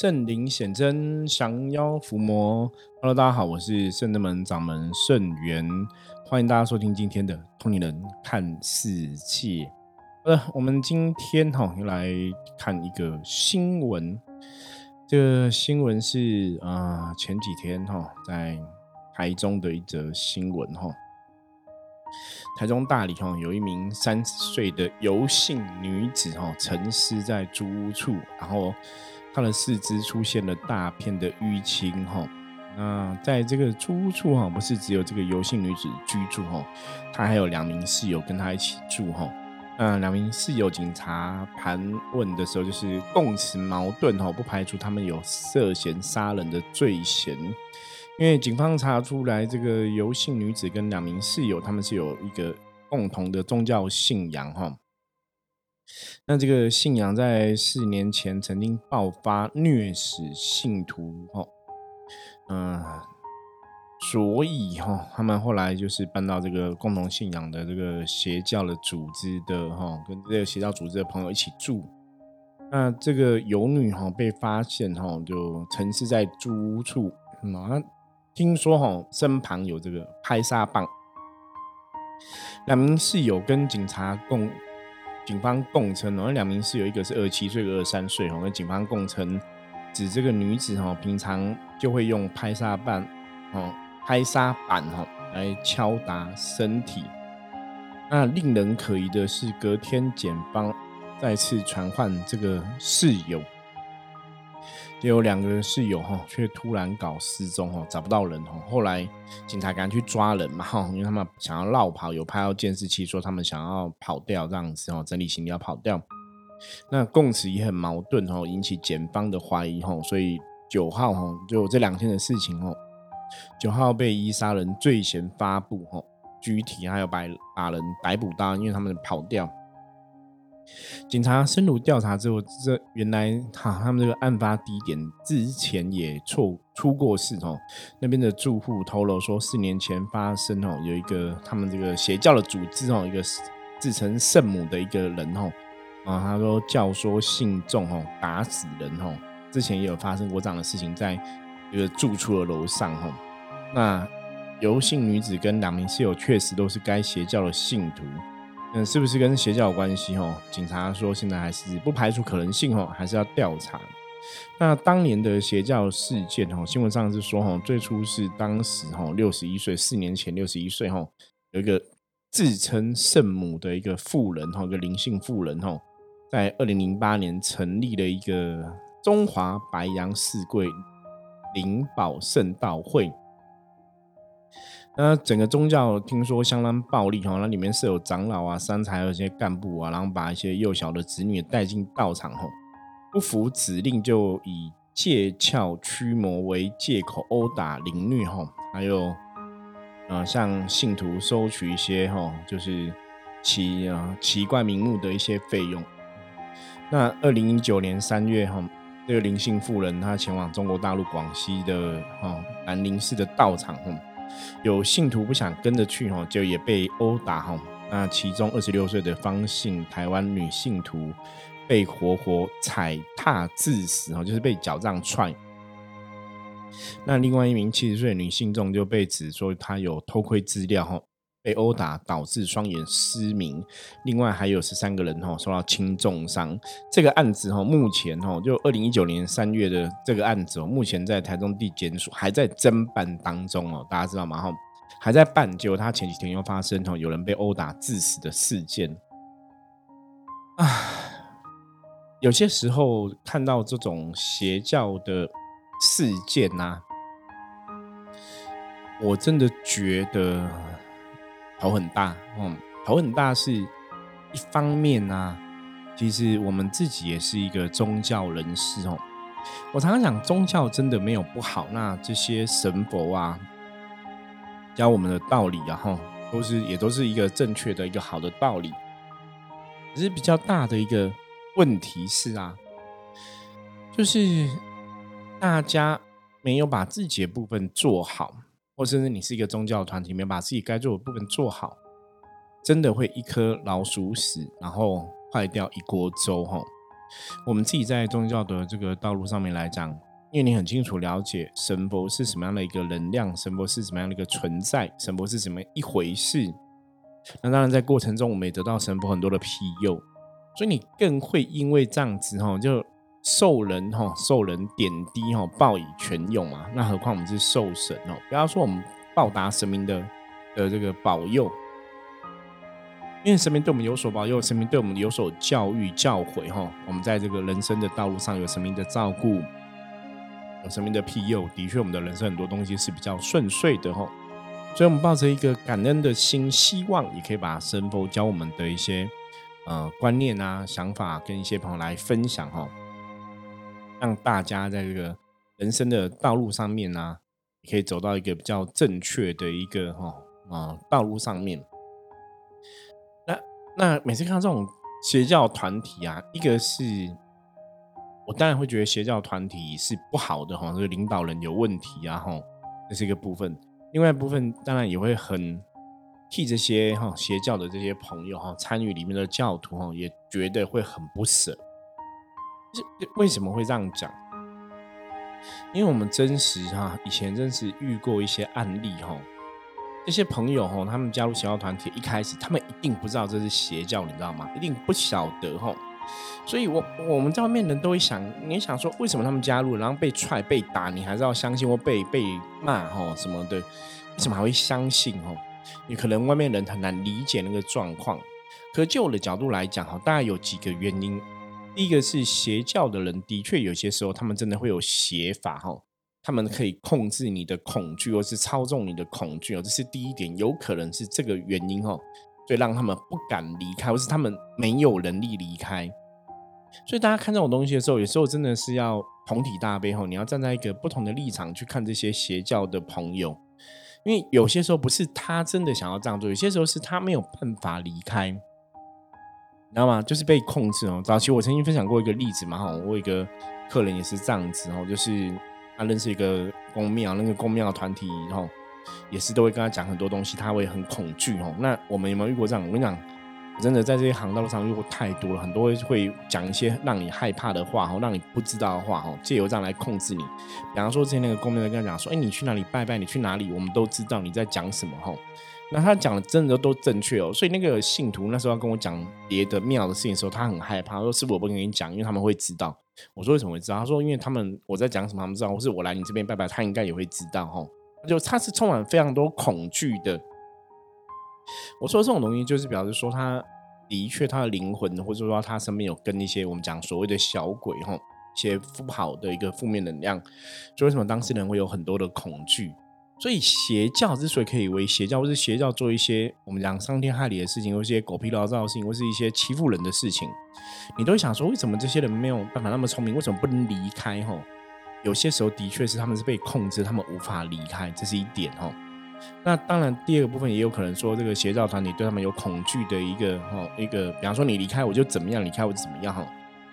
圣灵显真，降妖伏魔。Hello，大家好，我是圣德门掌门圣元，欢迎大家收听今天的《通灵人看世界》。呃，我们今天哈又来看一个新闻。这个新闻是啊，前几天哈在台中的一则新闻哈。台中大理哈有一名三十岁的游姓女子哈沉尸在租屋处，然后。她的四肢出现了大片的淤青，哈。那在这个租屋处哈，不是只有这个游姓女子居住，哈，她还有两名室友跟她一起住，哈。那两名室友，警察盘问的时候，就是供词矛盾，哈，不排除他们有涉嫌杀人的罪嫌。因为警方查出来，这个游姓女子跟两名室友，他们是有一个共同的宗教信仰，哈。那这个信仰在四年前曾经爆发虐死信徒，哈，嗯，所以哈，他们后来就是搬到这个共同信仰的这个邪教的组织的哈，跟这个邪教组织的朋友一起住。那这个游女哈被发现哈，就沉尸在租屋处，那听说哈身旁有这个拍杀棒，两名室友跟警察共。警方供称，哦，那两名室友，一个是二十七岁，一个二十三岁，哦，那警方供称，指这个女子，哈，平常就会用拍沙板，哦，拍沙板，哈，来敲打身体。那令人可疑的是，隔天检方再次传唤这个室友。就有两个人室友哈，却突然搞失踪哈，找不到人哈。后来警察赶去抓人嘛哈，因为他们想要绕跑，有拍到监视器，说他们想要跑掉这样子哦，整理行李要跑掉。那供词也很矛盾哈，引起检方的怀疑哈。所以九号哈，就这两天的事情哦，九号被以杀人罪嫌发布哈，具体还有把把人逮捕到，因为他们跑掉。警察深入调查之后，这原来哈他们这个案发地点之前也错出过事哦。那边的住户透露说，四年前发生哦，有一个他们这个邪教的组织哦，一个自称圣母的一个人哦，啊，他说教唆信众哦打死人哦，之前也有发生过这样的事情，在一个住处的楼上哦。那游姓女子跟两名室友确实都是该邪教的信徒。嗯，是不是跟邪教有关系？哦，警察说现在还是不排除可能性，哦，还是要调查。那当年的邪教事件，哦，新闻上是说，哦，最初是当时，哦，六十一岁，四年前六十一岁，哦，有一个自称圣母的一个妇人，哦，一个灵性妇人，哦，在二零零八年成立了一个中华白羊四贵灵宝圣道会。那整个宗教听说相当暴力哈，那里面是有长老啊、三才有一些干部啊，然后把一些幼小的子女带进道场后，不服指令就以借窍驱魔为借口殴打凌虐哈，还有呃向信徒收取一些哈，就是奇啊奇怪名目的一些费用。那二零一九年三月哈，这个灵性妇人她前往中国大陆广西的哈南宁市的道场哈。有信徒不想跟着去哈，就也被殴打哈。那其中二十六岁的方姓台湾女信徒被活活踩踏致死哈，就是被脚这样踹。那另外一名七十岁女信众就被指说她有偷窥资料哈。被殴打导致双眼失明，另外还有十三个人哈受到轻重伤。这个案子哈，目前哈就二零一九年三月的这个案子哦，目前在台中地检署还在侦办当中哦，大家知道吗？哈，还在办。结果他前几天又发生哈有人被殴打致死的事件啊。有些时候看到这种邪教的事件呐，我真的觉得。头很大，嗯，头很大是一方面啊。其实我们自己也是一个宗教人士哦。我常常讲，宗教真的没有不好。那这些神佛啊，教我们的道理啊，哈，都是也都是一个正确的一个好的道理。只是比较大的一个问题是啊，就是大家没有把自己的部分做好。或甚至你是一个宗教团体，没有把自己该做的部分做好，真的会一颗老鼠屎，然后坏掉一锅粥哈。我们自己在宗教的这个道路上面来讲，因为你很清楚了解神佛是什么样的一个能量，神佛是什么样的一个存在，神佛是什么一回事。那当然，在过程中我们也得到神佛很多的庇佑，所以你更会因为这样子哈，就受人哈受人点滴哈，报以泉涌嘛。那何况我们是受神哦，不要说我们报答神明的的这个保佑。因为神明对我们有所保佑，神明对我们有所教育教诲哈，我们在这个人生的道路上有神明的照顾，有神明的庇佑，的确我们的人生很多东西是比较顺遂的哈。所以，我们抱着一个感恩的心，希望也可以把神佛教我们的一些呃观念啊、想法，跟一些朋友来分享哈，让大家在这个人生的道路上面呢，可以走到一个比较正确的一个哈啊道路上面。那那每次看到这种邪教团体啊，一个是我当然会觉得邪教团体是不好的哈，这个领导人有问题啊哈，这是一个部分。另外一部分当然也会很替这些哈邪教的这些朋友哈参与里面的教徒哈，也觉得会很不舍。是为什么会这样讲？因为我们真实哈以前真是遇过一些案例哈。这些朋友哈，他们加入邪教团体，一开始他们一定不知道这是邪教，你知道吗？一定不晓得哈。所以，我我们在外面人都会想，你想说，为什么他们加入，然后被踹、被打，你还是要相信，或被被骂哈什么的，为什么还会相信哈？你可能外面人很难理解那个状况。可就我的角度来讲哈，大概有几个原因。第一个是邪教的人的确有些时候，他们真的会有邪法哈。他们可以控制你的恐惧，或是操纵你的恐惧哦，这是第一点，有可能是这个原因哦，所以让他们不敢离开，或是他们没有能力离开。所以大家看这种东西的时候，有时候真的是要同体大悲吼，你要站在一个不同的立场去看这些邪教的朋友，因为有些时候不是他真的想要这样做，有些时候是他没有办法离开，你知道吗？就是被控制哦。早期我曾经分享过一个例子嘛，哈，我一个客人也是这样子哦，就是。他认识一个公庙，那个公庙团体，然后也是都会跟他讲很多东西，他会很恐惧哦。那我们有没有遇过这样？我跟你讲，我真的在这些行道路上遇过太多了，很多会讲一些让你害怕的话，哦，让你不知道的话，哦，借由这样来控制你。比方说之前那个公庙跟他讲说，哎，你去哪里拜拜？你去哪里？我们都知道你在讲什么，哈。那他讲的真的都正确哦。所以那个信徒那时候要跟我讲别的庙的事情的时候，他很害怕，他说师傅我不跟你讲，因为他们会知道。我说为什么会知道？他说因为他们我在讲什么，他们知道。或是我来你这边拜拜，他应该也会知道哈。就他是充满非常多恐惧的。我说这种东西就是表示说，他的确他的灵魂，或者说他身边有跟一些我们讲所谓的小鬼哈，一些不好的一个负面能量。就为什么当事人会有很多的恐惧？所以邪教之所以可以为邪教，或是邪教做一些我们讲伤天害理的事情，或一些狗屁倒灶的事情，或是一些欺负人的事情，你都会想说，为什么这些人没有办法那么聪明？为什么不能离开？哈，有些时候的确是他们是被控制，他们无法离开，这是一点哈。那当然，第二个部分也有可能说，这个邪教团体对他们有恐惧的一个哈一个，比方说你离开我就怎么样，离开我就怎么样哈。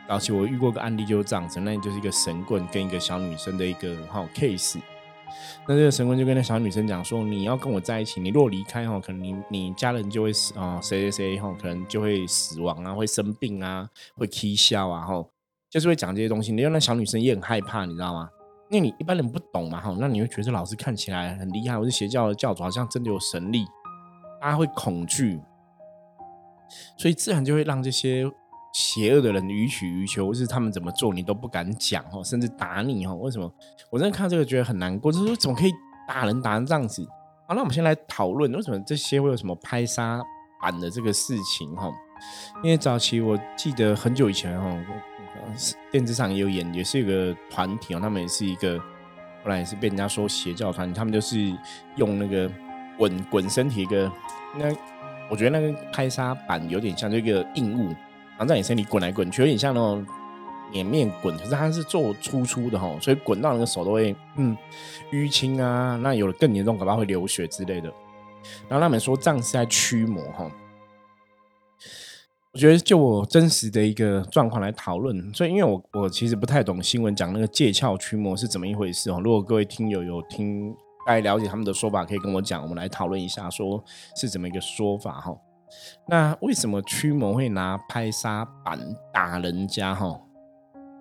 早期我遇过个案例就是这样子，那就是一个神棍跟一个小女生的一个哈 case。那这个神棍就跟那小女生讲说：“你要跟我在一起，你如果离开哈，可能你你家人就会死啊，谁谁谁哈，可能就会死亡啊，会生病啊，会啼笑啊，哈，就是会讲这些东西。你让那小女生也很害怕，你知道吗？因为你一般人不懂嘛，哈，那你会觉得老师看起来很厉害，或是邪教的教主好像真的有神力，大家会恐惧，所以自然就会让这些。”邪恶的人予取予求，或是他们怎么做你都不敢讲哦，甚至打你哦。为什么？我真的看这个觉得很难过，就是说怎么可以打人打成这样子？好，那我们先来讨论为什么这些会有什么拍杀版的这个事情哈？因为早期我记得很久以前哈，电视上也有演，也是一个团体哦，他们也是一个，后来也是被人家说邪教团体，他们就是用那个滚滚身体一个，那我觉得那个拍杀板有点像这个硬物。然后在你身体滚来滚去，有点像那种碾面滚，可是它是做粗粗的哈，所以滚到那个手都会嗯淤青啊，那有了更严重，可能会流血之类的。然后他们说这样是在驱魔哈，我觉得就我真实的一个状况来讨论，所以因为我我其实不太懂新闻讲那个借窍驱魔是怎么一回事哦。如果各位听友有听大概了解他们的说法，可以跟我讲，我们来讨论一下，说是怎么一个说法哈。那为什么驱魔会拿拍沙板打人家？哈，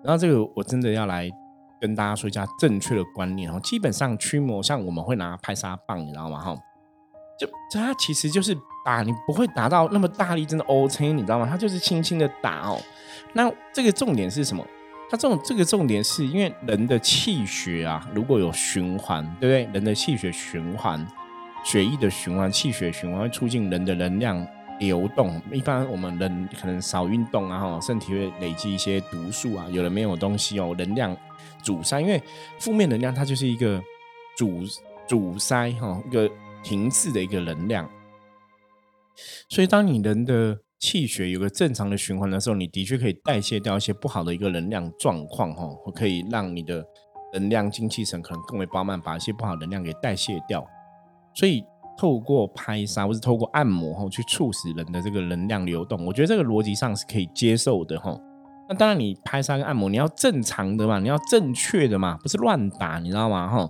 然后这个我真的要来跟大家说一下正确的观念哦。基本上驱魔像我们会拿拍沙棒，你知道吗？哈，就它其实就是打，你不会打到那么大力，真的 OK，你知道吗？它就是轻轻的打哦。那这个重点是什么？它这种这个重点是因为人的气血啊，如果有循环，对不对？人的气血循环，血液的循环，气血循环会促进人的能量流动。一般我们人可能少运动啊，哈，身体会累积一些毒素啊，有的没有东西哦，能量阻塞。因为负面能量它就是一个阻阻塞哈，一个停滞的一个能量。所以当你人的气血有个正常的循环的时候，你的确可以代谢掉一些不好的一个能量状况，哈，可以让你的能量精气神可能更为饱满，把一些不好能量给代谢掉。所以透过拍痧或是透过按摩，哈，去促使人的这个能量流动，我觉得这个逻辑上是可以接受的，哈。那当然，你拍痧跟按摩，你要正常的嘛，你要正确的嘛，不是乱打，你知道吗？哈，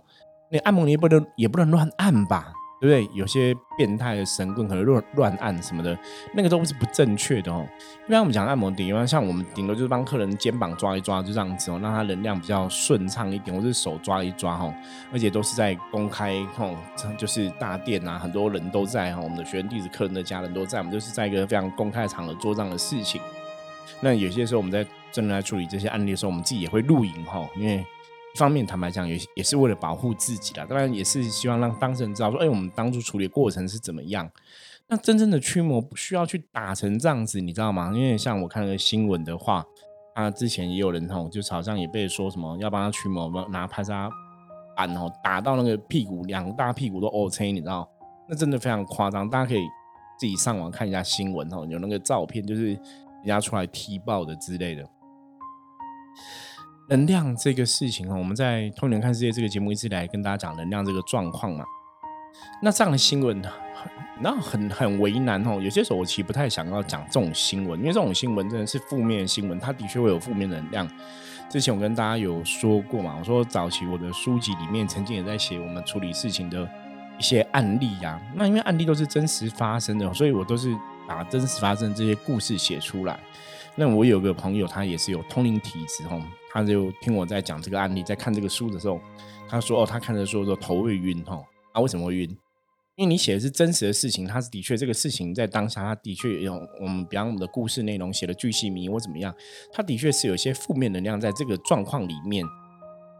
你按摩你也不能也不能乱按吧。对不对？有些变态的神棍可能乱乱按什么的，那个都是不正确的哦。一般我们讲按摩顶，一般像我们顶多就是帮客人肩膀抓一抓，就这样子哦，让他能量比较顺畅一点，或者手抓一抓哈。而且都是在公开哦，就是大殿啊，很多人都在哈，我们的学员弟子、客人的家人都在，我们就是在一个非常公开的场合做这样的事情。那有些时候我们在正在处理这些案例的时候，我们自己也会录影哈，因为。方面，坦白讲，也也是为了保护自己啦。当然，也是希望让当事人知道说，哎，我们当初处理过程是怎么样。那真正的驱魔不需要去打成这样子，你知道吗？因为像我看那个新闻的话，他之前也有人吼，就好像也被说什么要帮他驱魔，拿拍沙板哦打到那个屁股，两大屁股都 OK，你知道？那真的非常夸张。大家可以自己上网看一下新闻哦，有那个照片，就是人家出来踢爆的之类的。能量这个事情哈，我们在《通灵看世界》这个节目一直来跟大家讲能量这个状况嘛。那这样的新闻，那很很为难哦。有些时候我其实不太想要讲这种新闻，因为这种新闻真的是负面新闻，它的确会有负面能量。之前我跟大家有说过嘛，我说早期我的书籍里面曾经也在写我们处理事情的一些案例呀。那因为案例都是真实发生的，所以我都是把真实发生这些故事写出来。那我有个朋友，他也是有通灵体质哦，他就听我在讲这个案例，在看这个书的时候，他说：“哦，他看的时候头会晕哦。啊，为什么会晕？因为你写的是真实的事情，他是的确这个事情在当下，他的确有我们比方我们的故事内容写的巨细迷或怎么样，他的确是有一些负面能量在这个状况里面，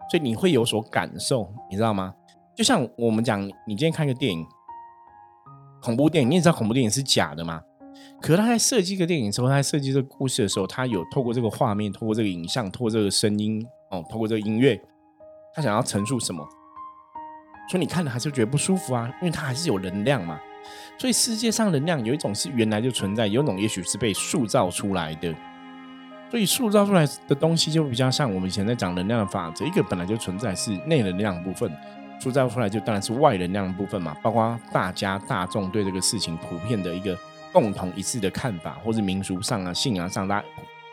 所以你会有所感受，你知道吗？就像我们讲，你今天看个电影，恐怖电影，你也知道恐怖电影是假的吗？可是他在设计一个电影的时候，他在设计这个故事的时候，他有透过这个画面，透过这个影像，透过这个声音，哦，透过这个音乐，他想要陈述什么？所以你看了还是觉得不舒服啊，因为它还是有能量嘛。所以世界上能量有一种是原来就存在，有一种也许是被塑造出来的。所以塑造出来的东西就比较像我们以前在讲能量的法则，一个本来就存在是内能量部分，塑造出来就当然是外能量部分嘛。包括大家大众对这个事情普遍的一个。共同一致的看法，或者民俗上啊、信仰上，大家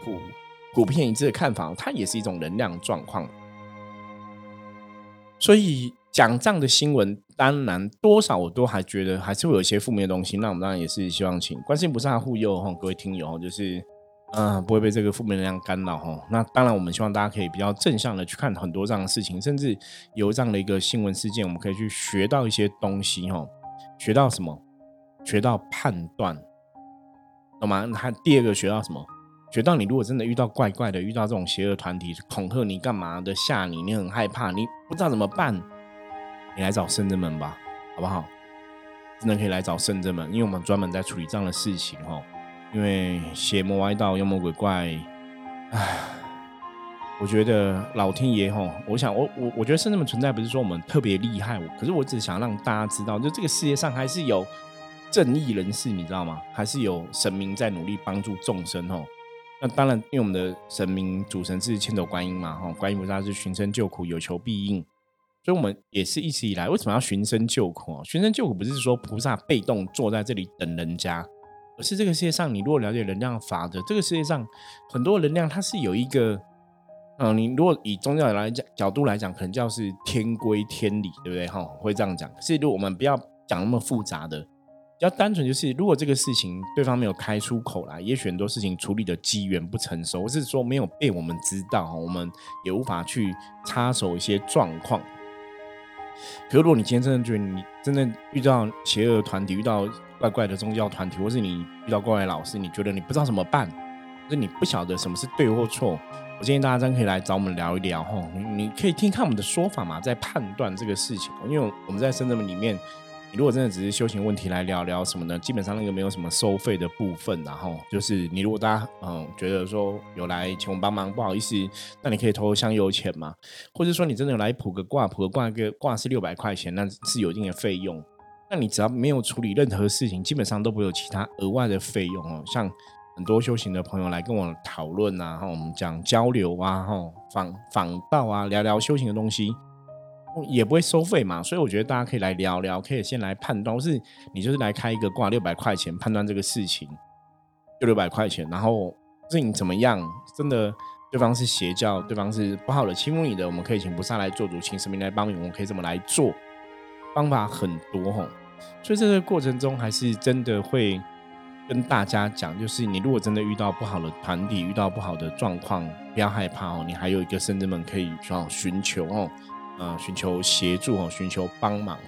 普普遍一致的看法，它也是一种能量状况。所以讲这样的新闻，当然多少我都还觉得还是会有一些负面的东西。那我们当然也是希望请关心不上护佑哈，各位听友就是嗯不会被这个负面能量干扰哈。那当然我们希望大家可以比较正向的去看很多这样的事情，甚至有这样的一个新闻事件，我们可以去学到一些东西哈。学到什么？学到判断。懂吗？他第二个学到什么？学到你如果真的遇到怪怪的，遇到这种邪恶团体恐吓你干嘛的，吓你，你很害怕，你不知道怎么办，你来找圣真门吧，好不好？真的可以来找圣真门，因为我们专门在处理这样的事情哦。因为邪魔歪道、妖魔鬼怪，唉，我觉得老天爷吼，我想我我我觉得圣真门存在不是说我们特别厉害，可是我只想让大家知道，就这个世界上还是有。正义人士，你知道吗？还是有神明在努力帮助众生哦。那当然，因为我们的神明主神是千手观音嘛，哈，观音菩萨是寻声救苦，有求必应，所以我们也是一直以来为什么要寻声救苦？寻声救苦不是说菩萨被动坐在这里等人家，而是这个世界上，你如果了解能量法则，这个世界上很多能量它是有一个，嗯，你如果以宗教来讲角度来讲，可能叫是天规天理，对不对？哈，会这样讲。是如果我们不要讲那么复杂的。比较单纯就是，如果这个事情对方没有开出口来，也许很多事情处理的机缘不成熟，或是说没有被我们知道，我们也无法去插手一些状况。可是，如果你今天真的觉得你真的遇到邪恶团体，遇到怪怪的宗教团体，或是你遇到怪怪老师，你觉得你不知道怎么办，或是你不晓得什么是对或错，我建议大家真可以来找我们聊一聊哈。你可以听看我们的说法嘛，在判断这个事情，因为我们在深圳里面。如果真的只是修行问题来聊聊什么呢？基本上那个没有什么收费的部分，然后就是你如果大家嗯觉得说有来请我帮忙，不好意思，那你可以投香油钱嘛，或者说你真的来卜个卦，卜个卦个卦是六百块钱，那是有一定的费用。那你只要没有处理任何事情，基本上都不会有其他额外的费用哦。像很多修行的朋友来跟我讨论啊，然后我们讲交流啊，哈访访道啊，聊聊修行的东西。也不会收费嘛，所以我觉得大家可以来聊聊，可以先来判断，是你就是来开一个挂六百块钱判断这个事情，就六百块钱，然后是你怎么样，真的对方是邪教，对方是不好的欺负你的，我们可以请菩萨来做主，请神明来帮你，我们可以怎么来做，方法很多哈，所以这个过程中还是真的会跟大家讲，就是你如果真的遇到不好的团体，遇到不好的状况，不要害怕哦，你还有一个圣人们可以去寻求哦。啊，寻求协助哦，寻求帮忙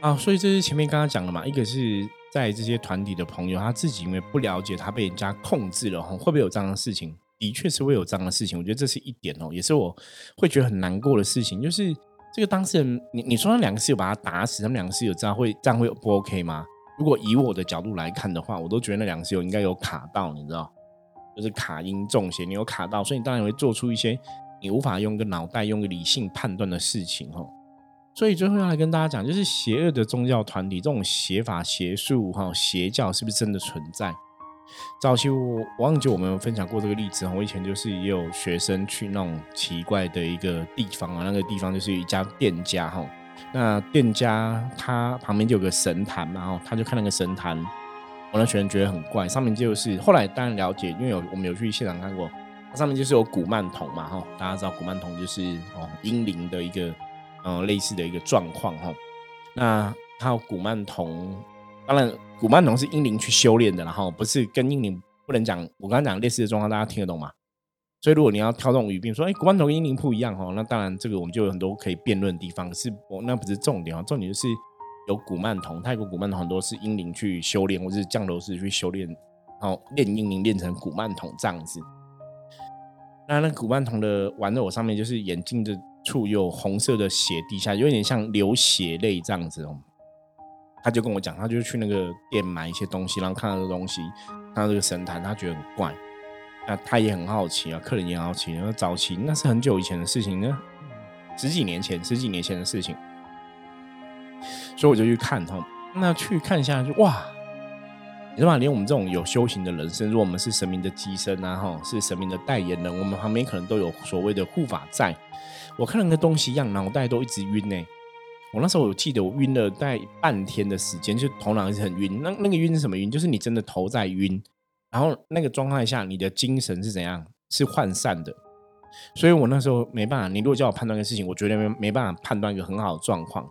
啊，所以这是前面刚刚讲的嘛，一个是在这些团体的朋友，他自己因为不了解，他被人家控制了，会不会有这样的事情？的确是会有这样的事情，我觉得这是一点哦，也是我会觉得很难过的事情，就是这个当事人，你你说那两个室友把他打死，他们两个室友这样会这样会不 OK 吗？如果以我的角度来看的话，我都觉得那两个室友应该有卡到，你知道，就是卡音中邪，你有卡到，所以你当然会做出一些。你无法用一个脑袋、用个理性判断的事情，哈，所以最后要来跟大家讲，就是邪恶的宗教团体，这种邪法、邪术、哈邪教，是不是真的存在？早期我忘记我们有分享过这个例子，我以前就是也有学生去那种奇怪的一个地方啊，那个地方就是一家店家，哈，那店家他旁边就有个神坛嘛，哈，他就看那个神坛，我那学生觉得很怪，上面就是后来当然了解，因为有我们有去现场看过。它上面就是有古曼童嘛，哈，大家知道古曼童就是哦阴灵的一个，嗯，类似的一个状况，哈。那它有古曼童，当然古曼童是阴灵去修炼的，然后不是跟阴灵不能讲。我刚刚讲类似的状况，大家听得懂吗？所以如果你要挑这种语病说，哎，古曼童跟阴灵不一样，哈，那当然这个我们就有很多可以辩论的地方。可是我那不是重点啊，重点就是有古曼童，泰国古曼童很多是阴灵去修炼，或是降头师去修炼，然后练阴灵练成古曼童这样子。那那古曼童的玩偶上面就是眼睛的处有红色的血滴下，有点像流血泪这样子哦。他就跟我讲，他就去那个店买一些东西，然后看到这个东西，看到这个神坛，他觉得很怪。那他也很好奇啊，客人也很好奇。然后早期那是很久以前的事情呢，十几年前，十几年前的事情。所以我就去看他，那去看一下就哇。你知道吗？连我们这种有修行的人，甚至我们是神明的机身啊，哈，是神明的代言人，我们旁边可能都有所谓的护法在。我看那个东西一样，脑袋都一直晕呢。我那时候我记得我晕了大概半天的时间，就头脑一直很晕。那那个晕是什么晕？就是你真的头在晕，然后那个状态下，你的精神是怎样？是涣散的。所以我那时候没办法。你如果叫我判断一个事情，我绝对没没办法判断一个很好的状况。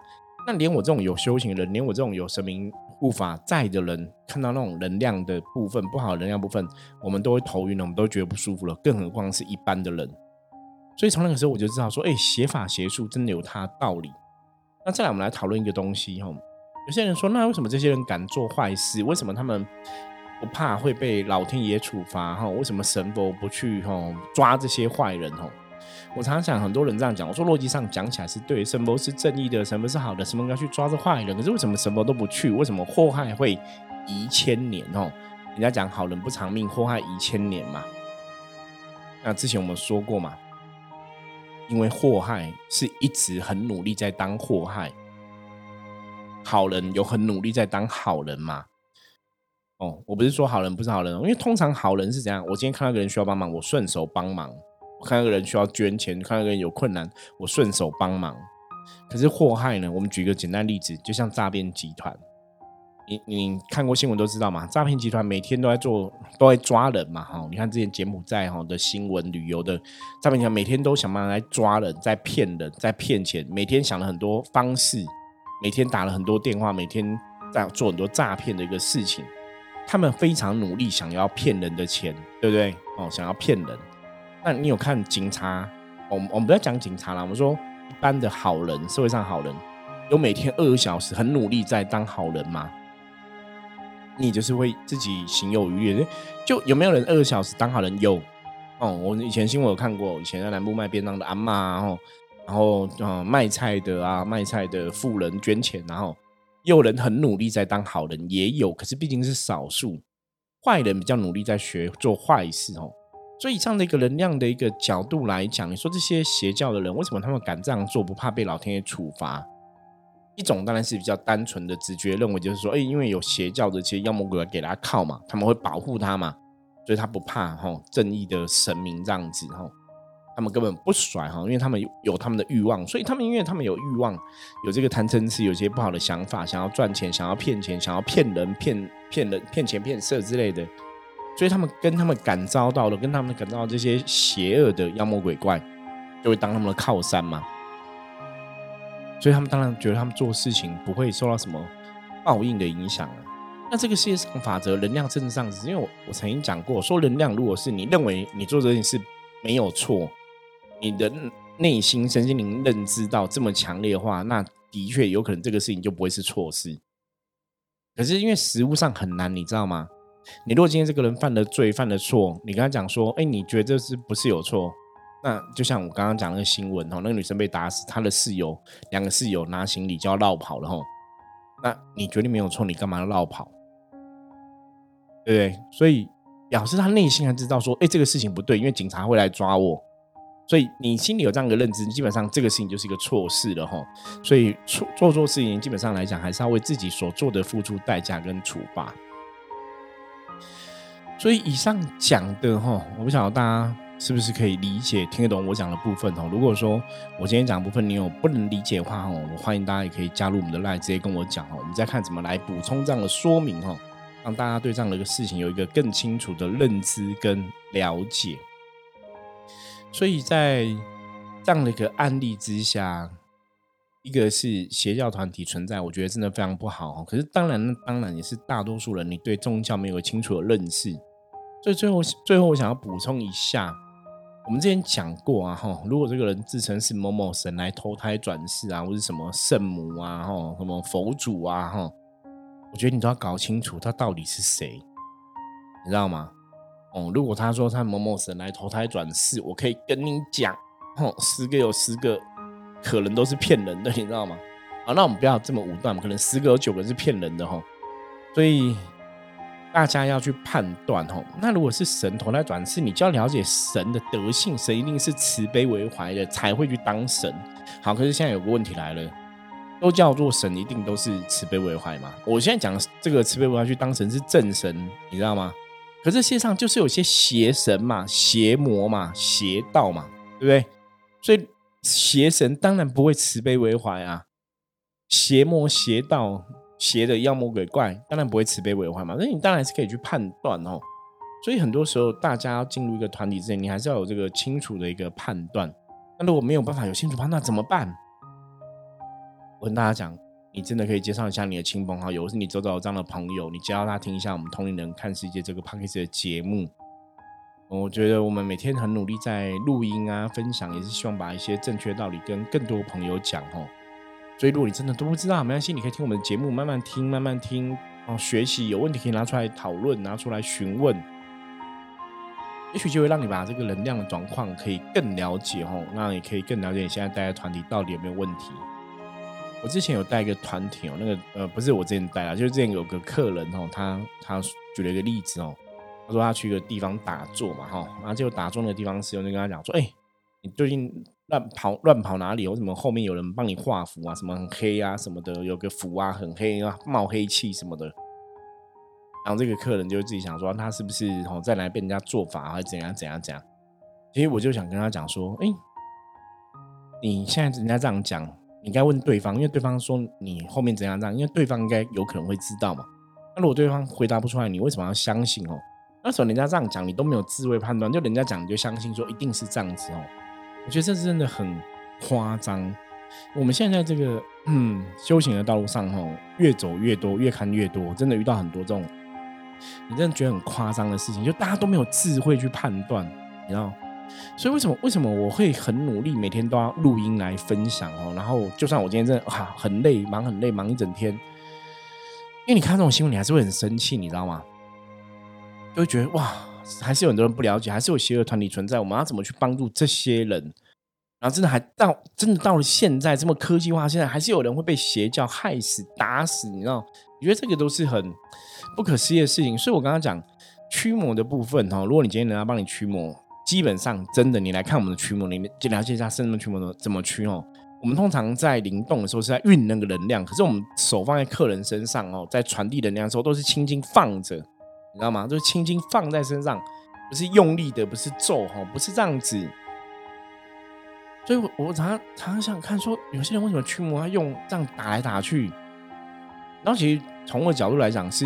那连我这种有修行的人，连我这种有神明。无法在的人看到那种能量的部分不好，能量部分我们都会头晕了，我们都觉得不舒服了，更何况是一般的人。所以从那个时候我就知道说，哎，邪法邪术真的有它的道理。那再来，我们来讨论一个东西哈。有些人说，那为什么这些人敢做坏事？为什么他们不怕会被老天爷处罚？哈，为什么神佛不去哈抓这些坏人？哈？我常常想，很多人这样讲。我说逻辑上讲起来是对，什么是正义的，什么是好的，什么要去抓着坏人。可是为什么什么都不去？为什么祸害会遗千年？哦，人家讲好人不长命，祸害遗千年嘛。那之前我们说过嘛，因为祸害是一直很努力在当祸害，好人有很努力在当好人嘛。哦，我不是说好人不是好人，因为通常好人是怎样？我今天看到一个人需要帮忙，我顺手帮忙。看到个人需要捐钱，看到个人有困难，我顺手帮忙。可是祸害呢？我们举个简单例子，就像诈骗集团，你你看过新闻都知道嘛？诈骗集团每天都在做，都在抓人嘛。哈，你看之前柬埔寨哈的新闻，旅游的诈骗集团每天都想办法来抓人，在骗人，在骗钱，每天想了很多方式每天打了很多电话，每天在做很多诈骗的一个事情。他们非常努力，想要骗人的钱，对不对？哦，想要骗人。那你有看警察？我们我们不要讲警察了，我们说一般的好人，社会上好人，有每天二十小时很努力在当好人吗？你就是会自己行有余力。就有没有人二十小时当好人？有。哦，我以前新闻有看过，以前在南部卖便当的阿妈，然后然后嗯卖菜的啊，卖菜的富人捐钱，然后。有人很努力在当好人，也有，可是毕竟是少数。坏人比较努力在学做坏事哦。所以，这样的一个能量的一个角度来讲，你说这些邪教的人为什么他们敢这样做，不怕被老天爷处罚？一种当然是比较单纯的直觉认为，就是说，哎，因为有邪教的这些妖魔鬼怪给他靠嘛，他们会保护他嘛，所以他不怕哈正义的神明这样子哈。他们根本不甩哈，因为他们有有他们的欲望，所以他们因为他们有欲望，有这个贪嗔痴，有些不好的想法，想要赚钱，想要骗钱，想要骗人、骗骗人、骗钱骗色之类的，所以他们跟他们感召到的，跟他们感召到这些邪恶的妖魔鬼怪，就会当他们的靠山嘛。所以他们当然觉得他们做事情不会受到什么报应的影响了。那这个世界上法则，能量真的上因为我我曾经讲过，说能量如果是你认为你做这件事没有错。你的内心、身心灵认知到这么强烈的话，那的确有可能这个事情就不会是错事。可是因为实物上很难，你知道吗？你如果今天这个人犯了罪、犯了错，你跟他讲说：“哎，你觉得这是不是有错？”那就像我刚刚讲那个新闻哦，那个女生被打死，她的室友两个室友拿行李就要绕跑了吼。那你觉得没有错，你干嘛要绕跑？对不对？所以表示他内心还知道说：“哎，这个事情不对，因为警察会来抓我。”所以你心里有这样的认知，基本上这个事情就是一个错事了哈。所以错做错事情，基本上来讲，还是要为自己所做的付出代价跟处罚。所以以上讲的哈，我不晓得大家是不是可以理解、听得懂我讲的部分哦。如果说我今天讲的部分你有不能理解的话哦，我欢迎大家也可以加入我们的 line，直接跟我讲哦。我们再看怎么来补充这样的说明哦，让大家对这样的一个事情有一个更清楚的认知跟了解。所以在这样的一个案例之下，一个是邪教团体存在，我觉得真的非常不好哦。可是当然，当然也是大多数人你对宗教没有清楚的认识。所以最后，最后我想要补充一下，我们之前讲过啊，哈，如果这个人自称是某某神来投胎转世啊，或者什么圣母啊，哈，什么佛祖啊，哈，我觉得你都要搞清楚他到底是谁，你知道吗？哦，如果他说他某某神来投胎转世，我可以跟你讲，哦，十个有十个可能都是骗人的，你知道吗？好，那我们不要这么武断，可能十个有九个是骗人的哈。所以大家要去判断哈。那如果是神投胎转世，你就要了解神的德性，神一定是慈悲为怀的，才会去当神。好，可是现在有个问题来了，都叫做神，一定都是慈悲为怀吗？我现在讲这个慈悲为怀去当神是正神，你知道吗？可是世界上就是有些邪神嘛、邪魔嘛、邪道嘛，对不对？所以邪神当然不会慈悲为怀啊，邪魔、邪道、邪的妖魔鬼怪当然不会慈悲为怀嘛。那你当然是可以去判断哦。所以很多时候，大家要进入一个团体之前，你还是要有这个清楚的一个判断。那如果没有办法有清楚判断，怎么办？我跟大家讲。你真的可以介绍一下你的亲朋好友，或是你周遭这样的朋友，你教他听一下我们同龄人看世界这个 p o d c a 的节目。我觉得我们每天很努力在录音啊、分享，也是希望把一些正确道理跟更多朋友讲哦。所以如果你真的都不知道，没关系，你可以听我们的节目，慢慢听，慢慢听哦，学习有问题可以拿出来讨论，拿出来询问，也许就会让你把这个能量的状况可以更了解哦，那也可以更了解你现在待的团体到底有没有问题。我之前有带一个团体哦，那个呃不是我之前带啊，就是之前有个客人哦，他他举了一个例子哦，他说他去一个地方打坐嘛哈，然后结果打坐那个地方师就跟他讲说，哎，你最近乱跑乱跑哪里？为什么后面有人帮你画符啊？什么很黑啊什么的，有个符啊很黑啊冒黑气什么的。然后这个客人就自己想说，他是不是哦再来被人家做法还是怎样怎样怎样？其实我就想跟他讲说，哎，你现在人家这样讲。你应该问对方，因为对方说你后面怎样这样，因为对方应该有可能会知道嘛。那如果对方回答不出来，你为什么要相信哦？那时候人家这样讲，你都没有自慧判断，就人家讲你就相信说一定是这样子哦。我觉得这是真的很夸张。我们现在这个嗯修行的道路上，哈，越走越多，越看越多，真的遇到很多这种，你真的觉得很夸张的事情，就大家都没有智慧去判断，你知道？所以为什么为什么我会很努力，每天都要录音来分享哦？然后就算我今天真的啊很累，忙很累，忙一整天，因为你看这种新闻，你还是会很生气，你知道吗？就会觉得哇，还是有很多人不了解，还是有邪恶团体存在，我们要怎么去帮助这些人？然后真的还到真的到了现在这么科技化，现在还是有人会被邪教害死、打死，你知道？我觉得这个都是很不可思议的事情。所以我刚刚讲驱魔的部分哈，如果你今天人家帮你驱魔。基本上，真的，你来看我们的驱魔，你就了解一下圣人驱魔的怎么驱哦。我们通常在灵动的时候是在运那个能量，可是我们手放在客人身上哦，在传递能量的时候都是轻轻放着，你知道吗？就是轻轻放在身上，不是用力的，不是咒哈，不是这样子。所以，我我常常常常想看，说有些人为什么驱魔要用这样打来打去？然后，其实从我的角度来讲，是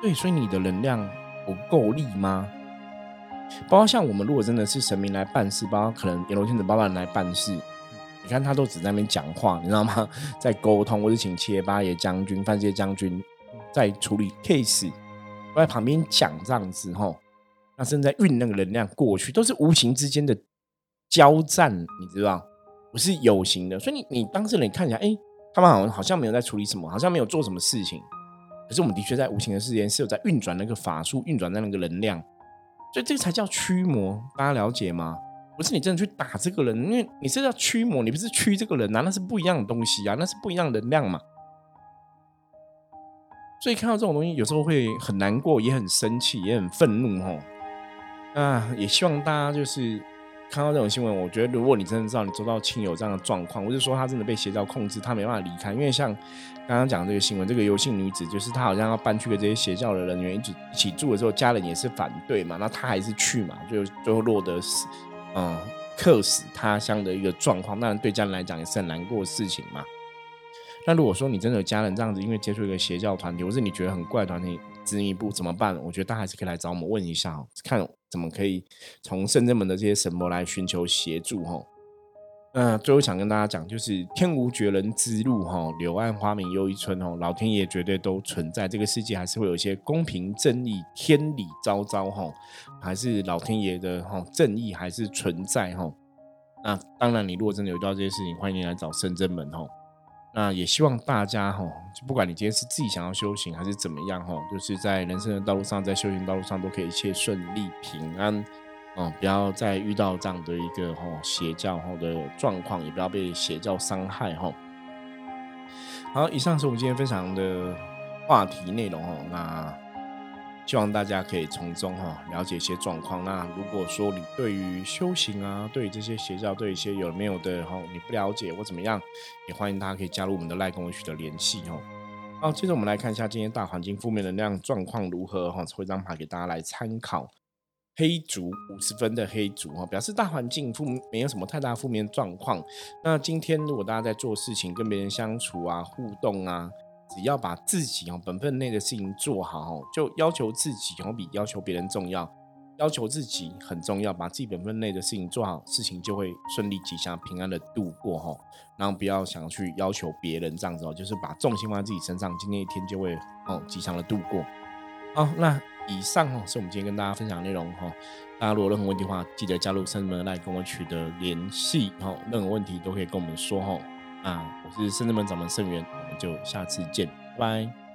对，所以你的能量不够力吗？包括像我们，如果真的是神明来办事，包括可能阎罗天子、八万人来办事，你看他都只在那边讲话，你知道吗？在沟通，或者请七爷八爷将军、范谢将军在处理 case，在旁边讲这样子吼，那正在运那个能量过去，都是无形之间的交战，你知道，不是有形的。所以你你当事人看起来，哎，他们好像好像没有在处理什么，好像没有做什么事情，可是我们的确在无形的世间是有在运转那个法术，运转在那个能量。所以这个才叫驱魔，大家了解吗？不是你真的去打这个人，因为你是要驱魔，你不是驱这个人啊，那是不一样的东西啊，那是不一样的能量嘛。所以看到这种东西，有时候会很难过，也很生气，也很愤怒，吼。啊，也希望大家就是。看到这种新闻，我觉得如果你真的知道你周到亲友这样的状况，或者说他真的被邪教控制，他没办法离开，因为像刚刚讲这个新闻，这个游姓女子就是她好像要搬去跟这些邪教的人员一起一起住的时候，家人也是反对嘛，那她还是去嘛，就最后落得死，嗯，客死他乡的一个状况，那对家人来讲也是很难过的事情嘛。那如果说你真的有家人这样子，因为接触一个邪教团体，或是你觉得很怪团体，执迷不怎么办？我觉得大家还是可以来找我们问一下，看。怎么可以从圣人们的这些神魔来寻求协助？哈，那最后想跟大家讲，就是天无绝人之路，哈，柳暗花明又一村，哦，老天爷绝对都存在，这个世界还是会有一些公平正义、天理昭昭，哈，还是老天爷的哈正义还是存在，哈。那当然，你如果真的有遇到这些事情，欢迎你来找圣真们，哈。那也希望大家哈，就不管你今天是自己想要修行还是怎么样哈，就是在人生的道路上，在修行道路上都可以一切顺利平安，哦，不要再遇到这样的一个哈邪教哈的状况，也不要被邪教伤害哈。好，以上是我们今天分享的话题内容哦，那。希望大家可以从中哈了解一些状况。那如果说你对于修行啊，对于这些邪教，对一些有没有的哈你不了解或怎么样，也欢迎大家可以加入我们的赖跟我取得联系哦。好，接着我们来看一下今天大环境负面能量状况如何哈，抽一张牌给大家来参考。黑竹五十分的黑竹哈，表示大环境负没有什么太大负面状况。那今天如果大家在做事情、跟别人相处啊、互动啊。只要把自己哦本分内的事情做好，就要求自己哦比要求别人重要，要求自己很重要，把自己本分内的事情做好，事情就会顺利吉祥平安的度过哈。然后不要想去要求别人这样子哦，就是把重心放在自己身上，今天一天就会哦吉祥的度过。好，那以上哦是我们今天跟大家分享内容哈。大家如果任何问题的话，记得加入圣门来跟我取得联系哈。任何问题都可以跟我们说哈。啊，我是圣智门掌门圣元，我们就下次见，拜拜。